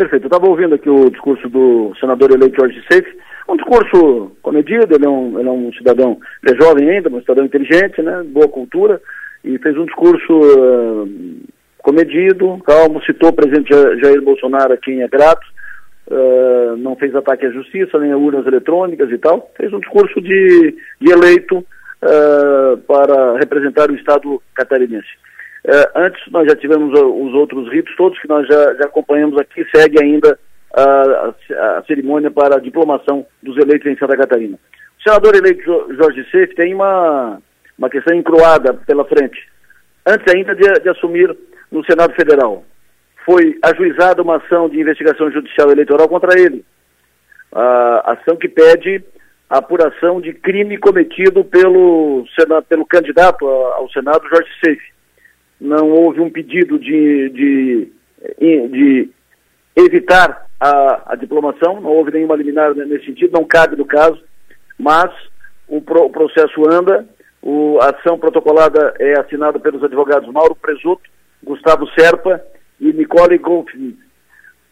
Perfeito. Eu estava ouvindo aqui o discurso do senador eleito Jorge Seif, um discurso comedido, ele é um, ele é um cidadão, ele é jovem ainda, um cidadão inteligente, né, boa cultura, e fez um discurso uh, comedido, calmo, citou o presidente Jair Bolsonaro, a quem é grato, uh, não fez ataque à justiça, nem a urnas eletrônicas e tal, fez um discurso de, de eleito uh, para representar o Estado catarinense. Antes, nós já tivemos os outros ritos todos que nós já, já acompanhamos aqui, segue ainda a, a, a, cerimônia para a diplomação dos eleitos em Santa Catarina. O senador eleito Jorge Seif tem uma, uma questão encruada pela frente. Antes ainda de, de assumir no Senado Federal, foi ajuizada uma ação de investigação judicial eleitoral contra ele. A ação que pede a apuração de crime cometido pelo, pelo candidato ao Senado, Jorge Seif. Não houve um pedido de, de, de evitar a, a, diplomação, não houve nenhuma liminar nesse sentido, não cabe no caso, mas o, pro, o processo anda, o, a ação protocolada é assinada pelos advogados Mauro Presuto, Gustavo Serpa e Nicole Goldschmidt.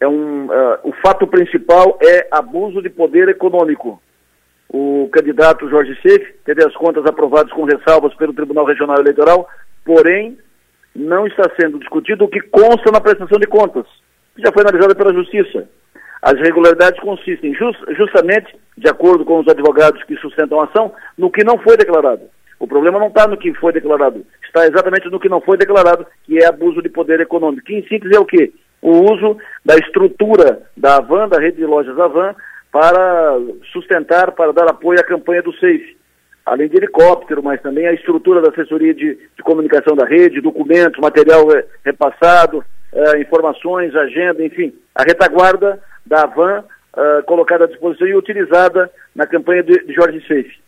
É um, uh, o fato principal é abuso de poder econômico. O candidato Jorge Seif teve as contas aprovadas com ressalvas pelo Tribunal Regional Eleitoral, porém não está sendo discutido o que consta na prestação de contas já foi analisada pela Justiça. As irregularidades consistem just, justamente, de acordo com os advogados que sustentam a ação, no que não foi declarado. O problema não está no que foi declarado, está exatamente no que não foi declarado, que é abuso de poder econômico. Que, em síntese, é o quê? O uso da estrutura da Avan, da rede de lojas Avan, para sustentar, para dar apoio à campanha do SAFE. Além de helicóptero, mas também a estrutura da assessoria de, de comunicação da rede, documentos, material é, repassado, uh, informações, agenda, enfim, a retaguarda da Avan uh, colocada à disposição e utilizada na campanha de, de Jorge Seife.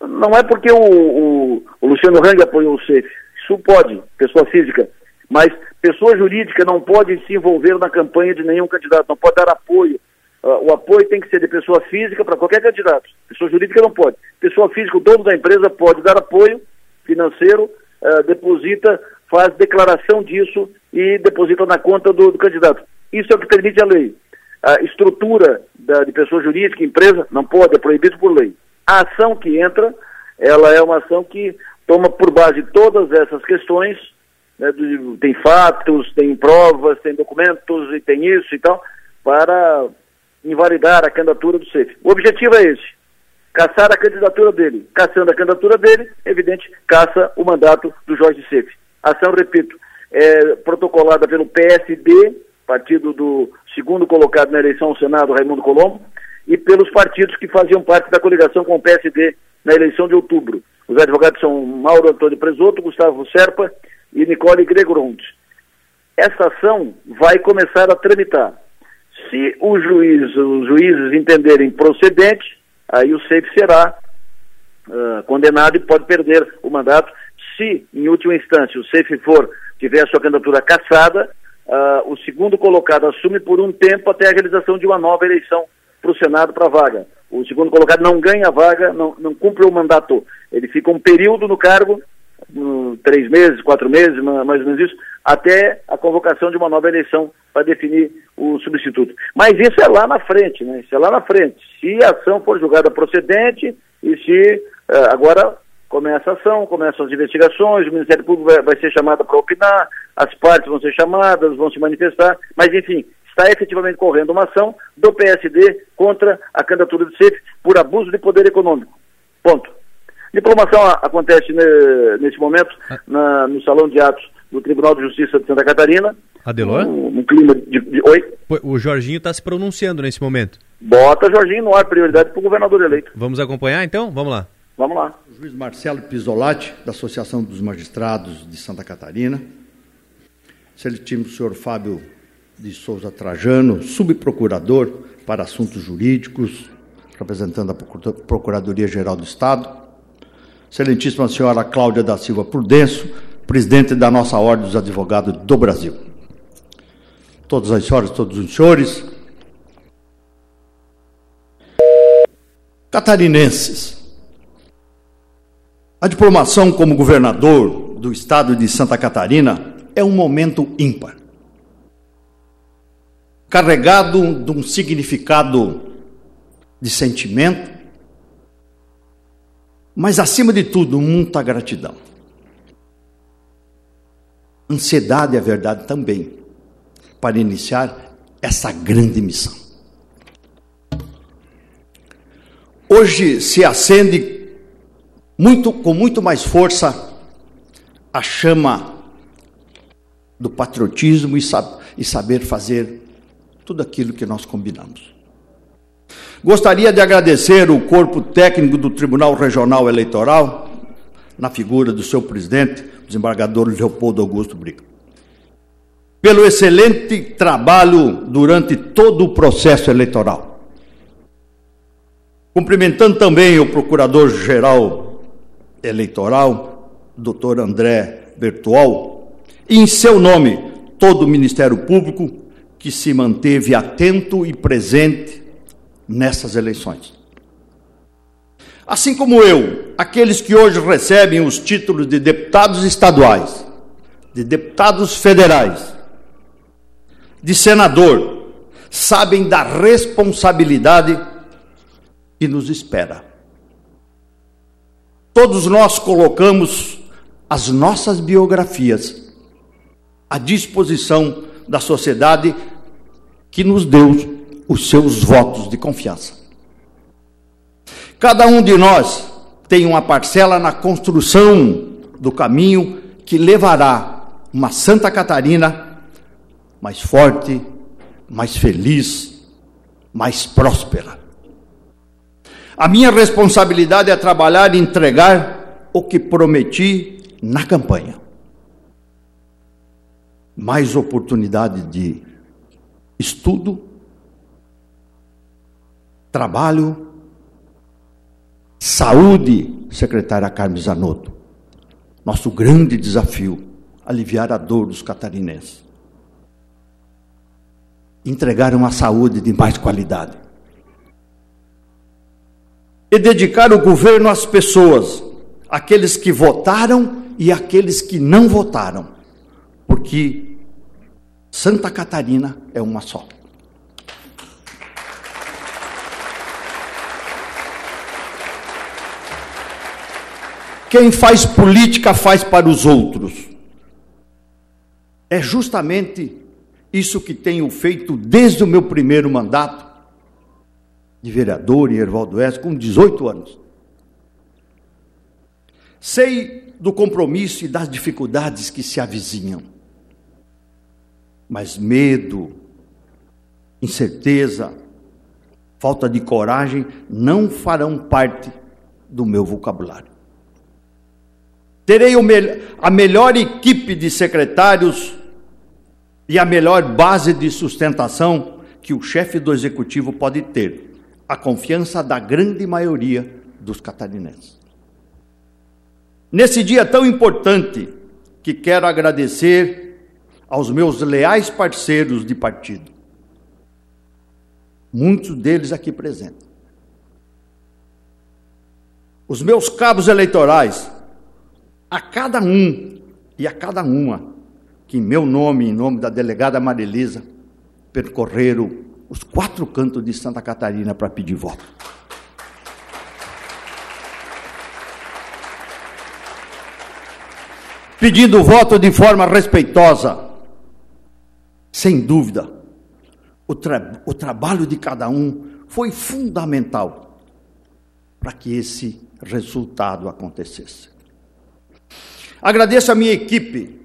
Não é porque o, o, o Luciano Hang apoiou o Seife, isso pode, pessoa física, mas pessoa jurídica não pode se envolver na campanha de nenhum candidato, não pode dar apoio. Uh, o apoio tem que ser de pessoa física para qualquer candidato. Pessoa jurídica não pode. Pessoa física, o dono da empresa pode dar apoio financeiro, uh, deposita faz declaração disso e deposita na conta do, do candidato. Isso é o que permite a lei. A estrutura da, de pessoa jurídica, empresa, não pode, é proibido por lei. A ação que entra, ela é uma ação que toma por base todas essas questões, né, tem fatos, tem provas, tem documentos e tem isso e tal, para invalidar a candidatura do CEF. O objetivo é esse, caçar a candidatura dele. Caçando a candidatura dele, evidente, caça o mandato do Jorge Seif. Ação, repito, é protocolada pelo PSD, partido do segundo colocado na eleição ao Senado, Raimundo Colombo, e pelos partidos que faziam parte da coligação com o PSD na eleição de outubro. Os advogados são Mauro Antônio Presoto, Gustavo Serpa e Nicole Gregorontes. Essa ação vai começar a tramitar. Se o juiz, os juízes entenderem procedente, aí o SEIF será uh, condenado e pode perder o mandato se, em última instância, o SEIF for, tiver a sua candidatura cassada, uh, o segundo colocado assume por um tempo até a realização de uma nova eleição para o Senado para a vaga. O segundo colocado não ganha a vaga, não, não cumpre o mandato. Ele fica um período no cargo, três meses, quatro meses, mais ou menos isso, até a convocação de uma nova eleição para definir o substituto. Mas isso é lá na frente, né? Isso é lá na frente. Se a ação for julgada procedente e se uh, agora começa a ação, começam as investigações, o Ministério Público vai, vai ser chamado para opinar, as partes vão ser chamadas, vão se manifestar, mas enfim, está efetivamente correndo uma ação do PSD contra a candidatura do CEF por abuso de poder econômico. Ponto. Diplomação acontece ne, nesse momento ah. na, no Salão de Atos do Tribunal de Justiça de Santa Catarina. Adelor? Um, um clima de, de, Oi? O Jorginho está se pronunciando nesse momento. Bota Jorginho no ar, prioridade para o governador eleito. Vamos acompanhar então? Vamos lá. Vamos lá. O juiz Marcelo Pisolati, da Associação dos Magistrados de Santa Catarina. Seletimos o senhor Fábio de Souza Trajano, subprocurador para assuntos jurídicos, representando a Procuradoria-Geral do Estado. Excelentíssima senhora Cláudia da Silva Prudencio, presidente da nossa Ordem dos Advogados do Brasil. Todas as senhoras, todos os senhores, catarinenses, a diplomação como governador do estado de Santa Catarina é um momento ímpar. carregado de um significado de sentimento, mas acima de tudo, muita gratidão. Ansiedade é verdade também, para iniciar essa grande missão. Hoje se acende muito, com muito mais força a chama do patriotismo e, sab e saber fazer tudo aquilo que nós combinamos. Gostaria de agradecer o corpo técnico do Tribunal Regional Eleitoral, na figura do seu presidente, o desembargador Leopoldo Augusto Briga, pelo excelente trabalho durante todo o processo eleitoral. Cumprimentando também o Procurador-Geral Eleitoral, doutor André Bertual, e em seu nome, todo o Ministério Público que se manteve atento e presente nessas eleições. Assim como eu, aqueles que hoje recebem os títulos de deputados estaduais, de deputados federais, de senador, sabem da responsabilidade que nos espera. Todos nós colocamos as nossas biografias à disposição da sociedade que nos deu os seus votos de confiança. Cada um de nós tem uma parcela na construção do caminho que levará uma Santa Catarina mais forte, mais feliz, mais próspera. A minha responsabilidade é trabalhar e entregar o que prometi na campanha. Mais oportunidade de estudo, trabalho, saúde, secretária Carmen Zanotto. Nosso grande desafio, aliviar a dor dos catarinenses. Entregar uma saúde de mais qualidade. E dedicar o governo às pessoas, aqueles que votaram e aqueles que não votaram. Porque Santa Catarina é uma só. Quem faz política faz para os outros. É justamente isso que tenho feito desde o meu primeiro mandato de vereador em Ervaldo Oeste, com 18 anos. Sei do compromisso e das dificuldades que se avizinham, mas medo, incerteza, falta de coragem não farão parte do meu vocabulário. Terei a melhor equipe de secretários e a melhor base de sustentação que o chefe do executivo pode ter, a confiança da grande maioria dos catarinenses. Nesse dia tão importante, que quero agradecer aos meus leais parceiros de partido, muitos deles aqui presentes. Os meus cabos eleitorais, a cada um e a cada uma que em meu nome, em nome da delegada Marilisa, percorreram os quatro cantos de Santa Catarina para pedir voto. Pedindo voto de forma respeitosa, sem dúvida, o, tra o trabalho de cada um foi fundamental para que esse resultado acontecesse. Agradeço a minha equipe,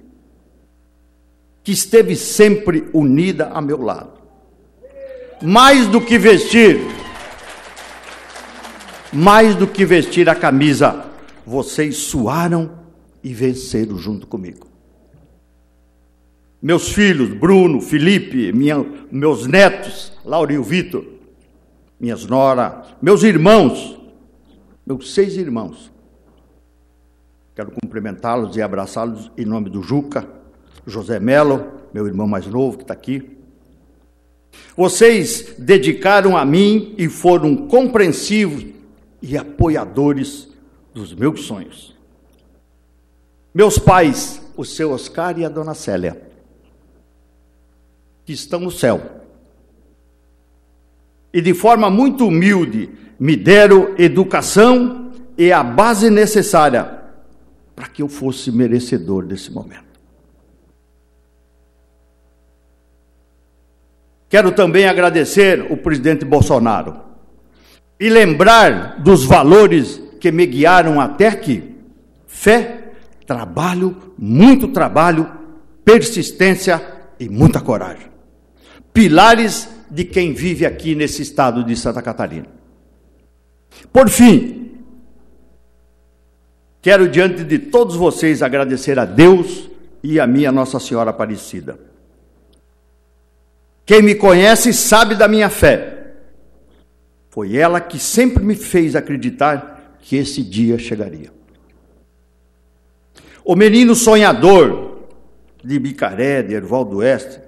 que esteve sempre unida a meu lado. Mais do que vestir, mais do que vestir a camisa, vocês suaram e venceram junto comigo. Meus filhos, Bruno, Felipe, minha, meus netos, Laura e o Vitor, minhas noras, meus irmãos, meus seis irmãos, Quero cumprimentá-los e abraçá-los em nome do Juca, José Melo, meu irmão mais novo que está aqui. Vocês dedicaram a mim e foram compreensivos e apoiadores dos meus sonhos. Meus pais, o seu Oscar e a dona Célia, que estão no céu, e de forma muito humilde me deram educação e a base necessária para que eu fosse merecedor desse momento. Quero também agradecer o presidente Bolsonaro e lembrar dos valores que me guiaram até aqui: fé, trabalho, muito trabalho, persistência e muita coragem. Pilares de quem vive aqui nesse estado de Santa Catarina. Por fim, quero diante de todos vocês agradecer a Deus e a minha Nossa Senhora Aparecida. Quem me conhece sabe da minha fé. Foi ela que sempre me fez acreditar que esse dia chegaria. O menino sonhador de Bicaré, de Erval do Oeste,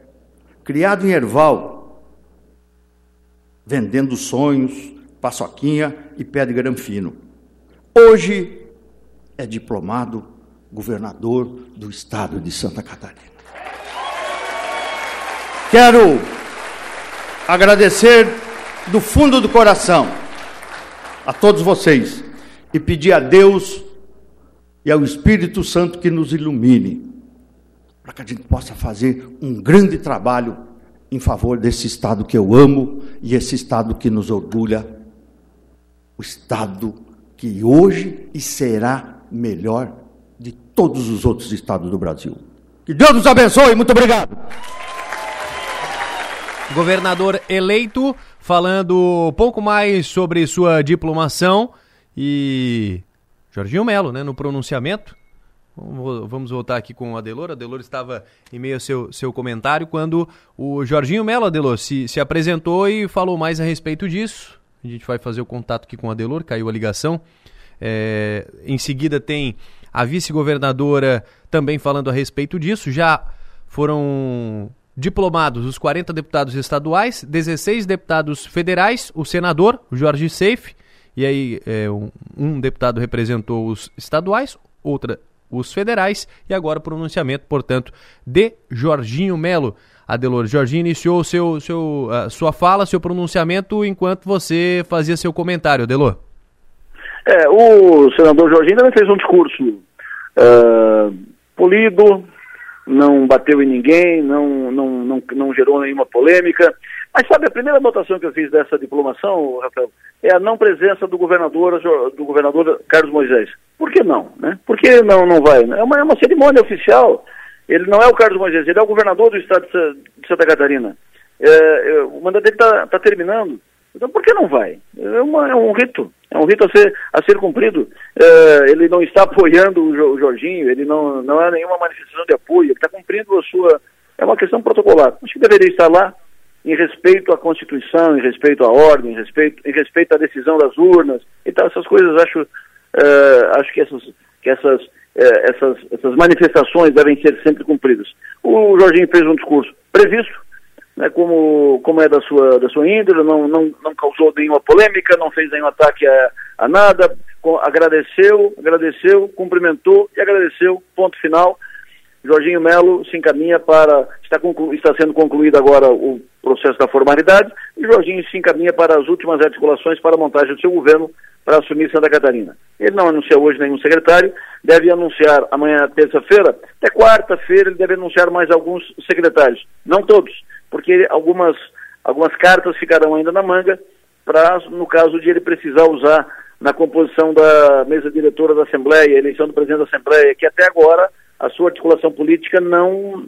criado em Erval, vendendo sonhos, paçoquinha e pé de granfino. Hoje é diplomado governador do estado de Santa Catarina. Quero agradecer do fundo do coração a todos vocês e pedir a Deus e ao Espírito Santo que nos ilumine, para que a gente possa fazer um grande trabalho em favor desse Estado que eu amo e esse Estado que nos orgulha, o Estado que hoje e será melhor de todos os outros estados do Brasil. Que Deus nos abençoe, muito obrigado. Governador eleito, falando um pouco mais sobre sua diplomação e Jorginho Melo, né, no pronunciamento. Vamos voltar aqui com o Adelor. Adelor estava em meio ao seu, seu comentário quando o Jorginho Melo, Adelor, se, se apresentou e falou mais a respeito disso. A gente vai fazer o contato aqui com o Adelor, caiu a ligação. É, em seguida tem a vice-governadora também falando a respeito disso. Já foram diplomados os 40 deputados estaduais, 16 deputados federais, o senador, Jorge Seife, e aí é, um, um, deputado representou os estaduais, outra os federais, e agora o pronunciamento, portanto, de Jorginho Melo. Adelor, Jorginho iniciou seu, seu, sua fala, seu pronunciamento, enquanto você fazia seu comentário, Adelor. É, o senador Jorginho também fez um discurso uh, polido, não bateu em ninguém, não, não, não, não gerou nenhuma polêmica. Mas sabe, a primeira anotação que eu fiz dessa diplomação, Rafael, é a não presença do governador, do governador Carlos Moisés. Por que não? Né? Por que não, não vai? É uma, é uma cerimônia oficial. Ele não é o Carlos Moisés, ele é o governador do estado de Santa Catarina. É, é, o mandato dele está tá terminando. Então por que não vai? É, uma, é, um rito, é um rito a ser, a ser cumprido. É, ele não está apoiando o, o Jorginho, ele não, não é nenhuma manifestação de apoio, ele está cumprindo a sua. É uma questão protocolar. Acho que deveria estar lá em respeito à Constituição, em respeito à ordem, em respeito, em respeito à decisão das urnas. Então essas coisas acho, uh, acho que essas, que essas, uh, essas, essas manifestações devem ser sempre cumpridas. O Jorginho fez um discurso previsto, né, como, como é da sua, da sua índole, não, não, não causou nenhuma polêmica, não fez nenhum ataque a, a nada, agradeceu, agradeceu, cumprimentou e agradeceu, ponto final. Jorginho Melo se encaminha para, está, conclu, está sendo concluído agora o processo da formalidade, e Jorginho se encaminha para as últimas articulações para a montagem do seu governo para assumir Santa Catarina. Ele não anunciou hoje nenhum secretário, deve anunciar amanhã, terça-feira, até quarta-feira ele deve anunciar mais alguns secretários, não todos, porque algumas, algumas cartas ficarão ainda na manga para, no caso de ele precisar usar na composição da mesa diretora da Assembleia, eleição do presidente da Assembleia, que até agora a sua articulação política não,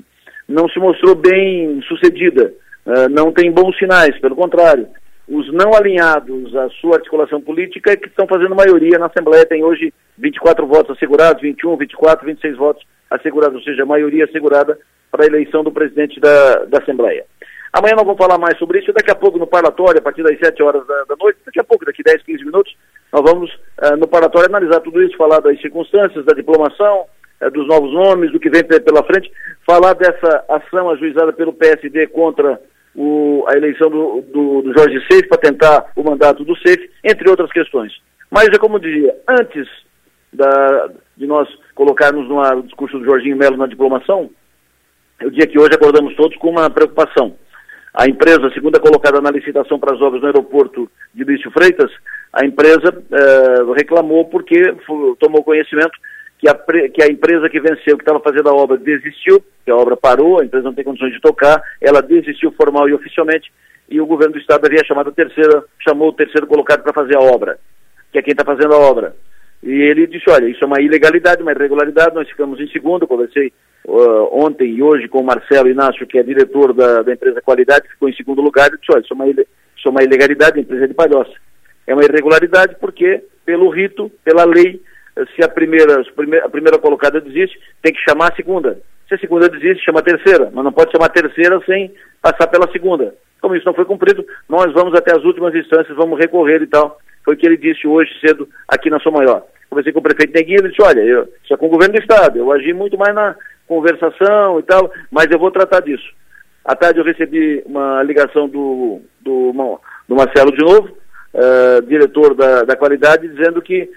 não se mostrou bem sucedida, uh, não tem bons sinais, pelo contrário. Os não alinhados à sua articulação política que estão fazendo maioria na Assembleia, tem hoje 24 votos assegurados, 21, 24, 26 votos assegurados, ou seja, a maioria assegurada para a eleição do presidente da, da Assembleia. Amanhã nós vamos falar mais sobre isso. Daqui a pouco no parlatório, a partir das 7 horas da, da noite, daqui a pouco, daqui 10, 15 minutos, nós vamos uh, no parlatório analisar tudo isso, falar das circunstâncias, da diplomação, uh, dos novos nomes, do que vem pela frente, falar dessa ação ajuizada pelo PSD contra o, a eleição do, do, do Jorge Seif para tentar o mandato do Seif, entre outras questões. Mas é como dizia, antes da, de nós colocarmos no ar o discurso do Jorginho Melo na diplomação, eu diria que hoje acordamos todos com uma preocupação. a empresa, segunda colocada na licitação para as obras no aeroporto de Lício Freitas, a empresa eh, reclamou porque tomou conhecimento que a, que a empresa que venceu, que estava fazendo a obra, desistiu, que a obra parou, a empresa não tem condições de tocar, ela desistiu formal e oficialmente, e o governo do estado havia chamado a terceira, chamou o terceiro colocado para fazer a obra, que é quem está fazendo a obra. E ele disse, olha, isso é uma ilegalidade, uma irregularidade, nós ficamos em segundo, conversei uh, ontem e hoje com o Marcelo Inácio, que é diretor da, da empresa Qualidade, ficou em segundo lugar, e disse, olha, isso é uma, isso é uma ilegalidade, a empresa é de Palhoça. É uma irregularidade porque, pelo rito, pela lei, se a primeira, a primeira colocada desiste, tem que chamar a segunda. Se a segunda desiste, chama a terceira, mas não pode chamar a terceira sem passar pela segunda. Como isso não foi cumprido, nós vamos até as últimas instâncias, vamos recorrer e tal. Foi o que ele disse hoje cedo aqui na São Maior. Conversei com o prefeito Neguinho, ele disse, olha, eu, isso é com o governo do Estado, eu agi muito mais na conversação e tal, mas eu vou tratar disso. À tarde eu recebi uma ligação do, do, do Marcelo de novo, uh, diretor da, da qualidade, dizendo que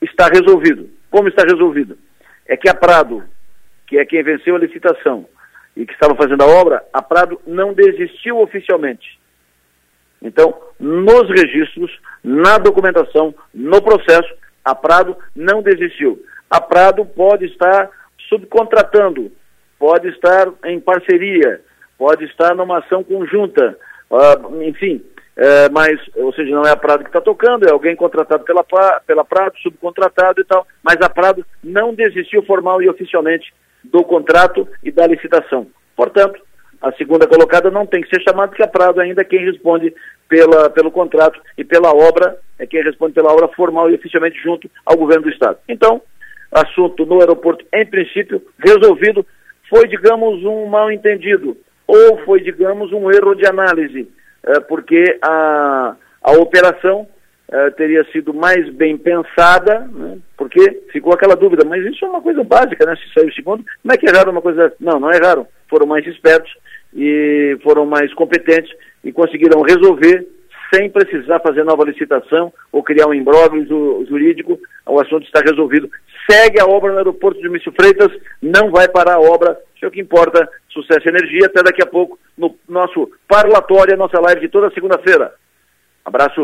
está resolvido. Como está resolvido? É que a Prado, que é quem venceu a licitação e que estava fazendo a obra, a Prado não desistiu oficialmente. Então, nos registros, na documentação, no processo, a Prado não desistiu. A Prado pode estar subcontratando, pode estar em parceria, pode estar numa ação conjunta, uh, enfim, é, mas, ou seja, não é a Prado que está tocando, é alguém contratado pela, pela Prado, subcontratado e tal, mas a Prado não desistiu formal e oficialmente do contrato e da licitação. Portanto, a segunda colocada não tem que ser chamada, porque a Prado ainda é quem responde pela, pelo contrato e pela obra, é quem responde pela obra formal e oficialmente junto ao governo do Estado. Então, assunto no aeroporto, em princípio, resolvido, foi, digamos, um mal entendido, ou foi, digamos, um erro de análise porque a, a operação é, teria sido mais bem pensada, né, porque ficou aquela dúvida, mas isso é uma coisa básica, né? Se saiu segundo, como é que erraram uma coisa? Não, não erraram. Foram mais espertos e foram mais competentes e conseguiram resolver sem precisar fazer nova licitação ou criar um imbróglio jurídico, o assunto está resolvido. Segue a obra no aeroporto de Mício Freitas, não vai parar a obra, isso é o que importa, sucesso e energia, até daqui a pouco no nosso parlatório, a nossa live de toda segunda-feira. Abraço.